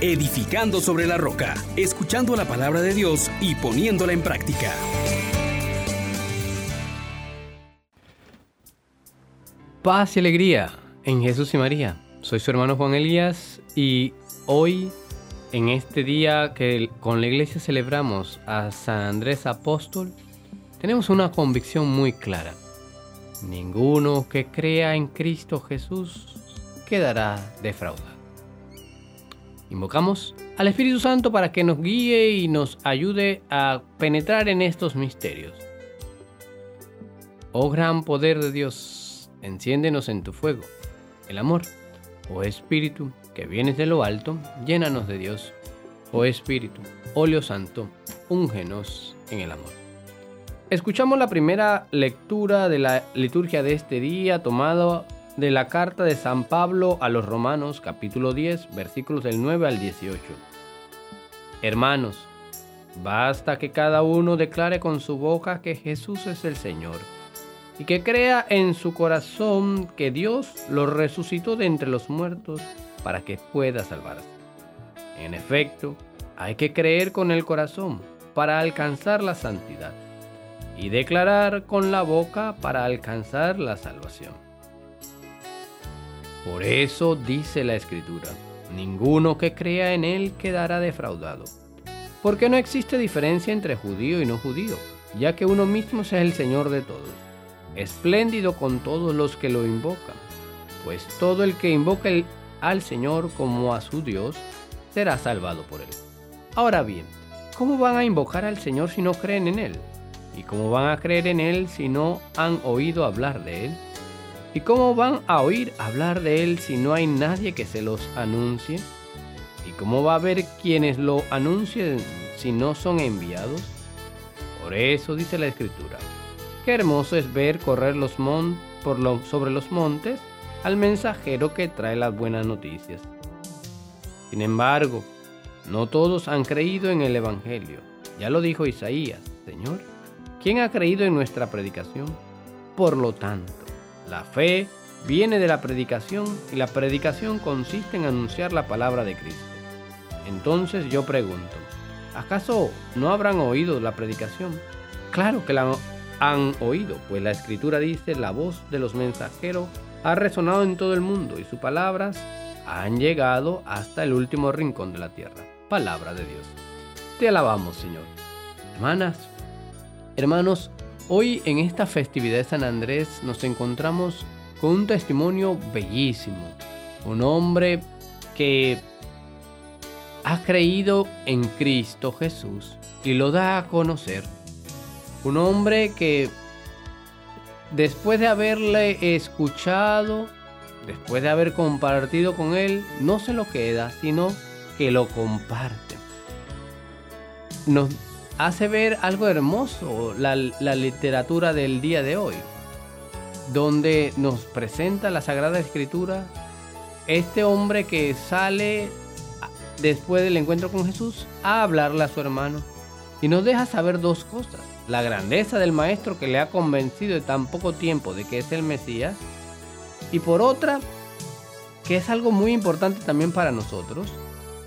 edificando sobre la roca, escuchando la palabra de Dios y poniéndola en práctica. Paz y alegría en Jesús y María. Soy su hermano Juan Elías y hoy, en este día que con la iglesia celebramos a San Andrés Apóstol, tenemos una convicción muy clara. Ninguno que crea en Cristo Jesús quedará defraudado. Invocamos al Espíritu Santo para que nos guíe y nos ayude a penetrar en estos misterios. Oh gran poder de Dios, enciéndenos en tu fuego, el amor. Oh Espíritu, que vienes de lo alto, llénanos de Dios. Oh Espíritu, óleo santo, úngenos en el amor. Escuchamos la primera lectura de la liturgia de este día tomado de la carta de San Pablo a los Romanos capítulo 10 versículos del 9 al 18. Hermanos, basta que cada uno declare con su boca que Jesús es el Señor y que crea en su corazón que Dios lo resucitó de entre los muertos para que pueda salvarse. En efecto, hay que creer con el corazón para alcanzar la santidad y declarar con la boca para alcanzar la salvación. Por eso dice la Escritura, ninguno que crea en Él quedará defraudado. Porque no existe diferencia entre judío y no judío, ya que uno mismo es el Señor de todos, espléndido con todos los que lo invocan. Pues todo el que invoca al Señor como a su Dios, será salvado por Él. Ahora bien, ¿cómo van a invocar al Señor si no creen en Él? ¿Y cómo van a creer en Él si no han oído hablar de Él? ¿Y cómo van a oír hablar de él si no hay nadie que se los anuncie? ¿Y cómo va a haber quienes lo anuncien si no son enviados? Por eso dice la escritura, qué hermoso es ver correr los mon sobre los montes al mensajero que trae las buenas noticias. Sin embargo, no todos han creído en el Evangelio. Ya lo dijo Isaías, Señor, ¿quién ha creído en nuestra predicación? Por lo tanto, la fe viene de la predicación y la predicación consiste en anunciar la palabra de Cristo. Entonces yo pregunto, ¿acaso no habrán oído la predicación? Claro que la han oído, pues la escritura dice, la voz de los mensajeros ha resonado en todo el mundo y sus palabras han llegado hasta el último rincón de la tierra. Palabra de Dios. Te alabamos, Señor. Hermanas, hermanos, Hoy en esta festividad de San Andrés nos encontramos con un testimonio bellísimo. Un hombre que ha creído en Cristo Jesús y lo da a conocer. Un hombre que después de haberle escuchado, después de haber compartido con él, no se lo queda, sino que lo comparte. Nos hace ver algo hermoso la, literatura del día de hoy, donde nos presenta la Sagrada Escritura este hombre que sale después del encuentro con Jesús a hablarle a su hermano y nos deja saber dos cosas. La grandeza del maestro que le ha convencido de tan poco tiempo de que es el Mesías y por otra, que es algo muy importante también para nosotros,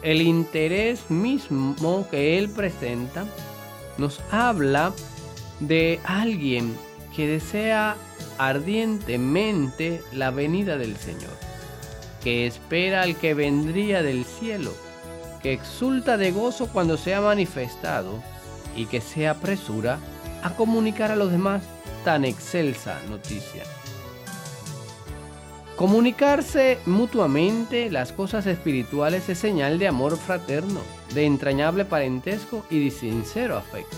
el interés mismo que él presenta nos habla de alguien que desea ardientemente la venida del Señor, que espera al que vendría del cielo, que exulta de gozo cuando se ha manifestado y que se apresura a comunicar a los demás tan excelsa noticia. Comunicarse mutuamente las cosas espirituales es señal de amor fraterno, de entrañable parentesco y de sincero afecto.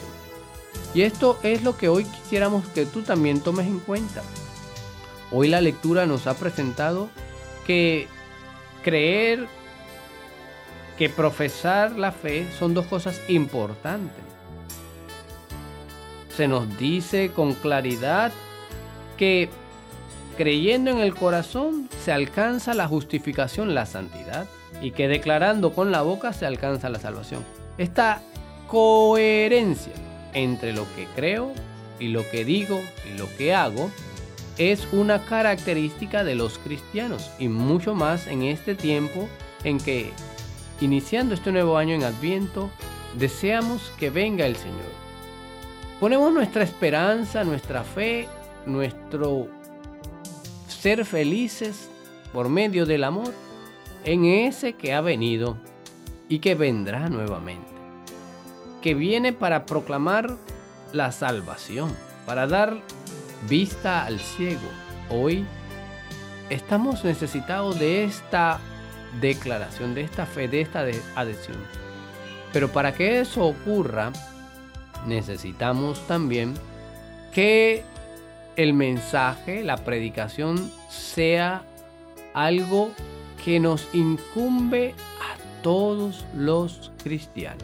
Y esto es lo que hoy quisiéramos que tú también tomes en cuenta. Hoy la lectura nos ha presentado que creer, que profesar la fe son dos cosas importantes. Se nos dice con claridad que creyendo en el corazón se alcanza la justificación, la santidad, y que declarando con la boca se alcanza la salvación. Esta coherencia entre lo que creo y lo que digo y lo que hago es una característica de los cristianos y mucho más en este tiempo en que iniciando este nuevo año en Adviento, deseamos que venga el Señor. Ponemos nuestra esperanza, nuestra fe, nuestro ser felices por medio del amor en ese que ha venido y que vendrá nuevamente. Que viene para proclamar la salvación, para dar vista al ciego. Hoy estamos necesitados de esta declaración, de esta fe, de esta adhesión. Pero para que eso ocurra, necesitamos también que el mensaje, la predicación, sea algo que nos incumbe a todos los cristianos.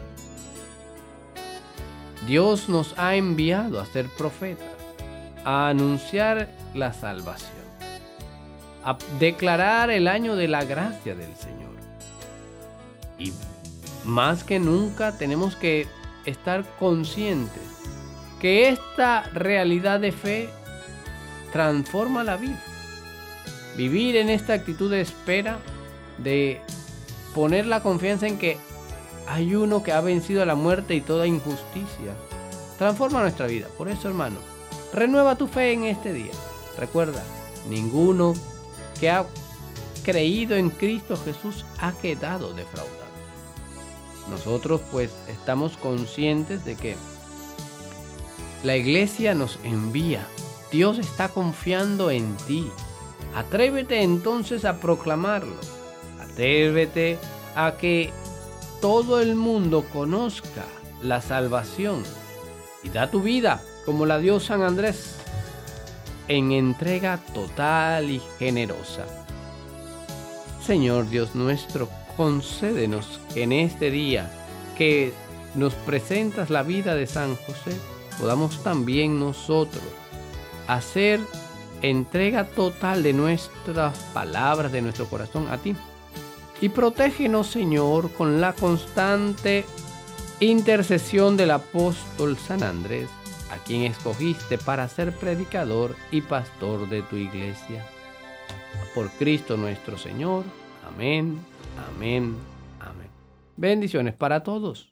Dios nos ha enviado a ser profetas, a anunciar la salvación a declarar el año de la gracia del Señor. Y más que nunca tenemos que estar conscientes que esta realidad de fe transforma la vida. Vivir en esta actitud de espera, de poner la confianza en que hay uno que ha vencido la muerte y toda injusticia, transforma nuestra vida. Por eso, hermano, renueva tu fe en este día. Recuerda, ninguno que ha creído en Cristo Jesús ha quedado defraudado. Nosotros pues estamos conscientes de que la iglesia nos envía. Dios está confiando en ti. Atrévete entonces a proclamarlo. Atrévete a que todo el mundo conozca la salvación y da tu vida como la dio San Andrés en entrega total y generosa. Señor Dios nuestro, concédenos que en este día que nos presentas la vida de San José, podamos también nosotros hacer entrega total de nuestras palabras, de nuestro corazón a ti. Y protégenos, Señor, con la constante intercesión del apóstol San Andrés a quien escogiste para ser predicador y pastor de tu iglesia. Por Cristo nuestro Señor. Amén, amén, amén. Bendiciones para todos.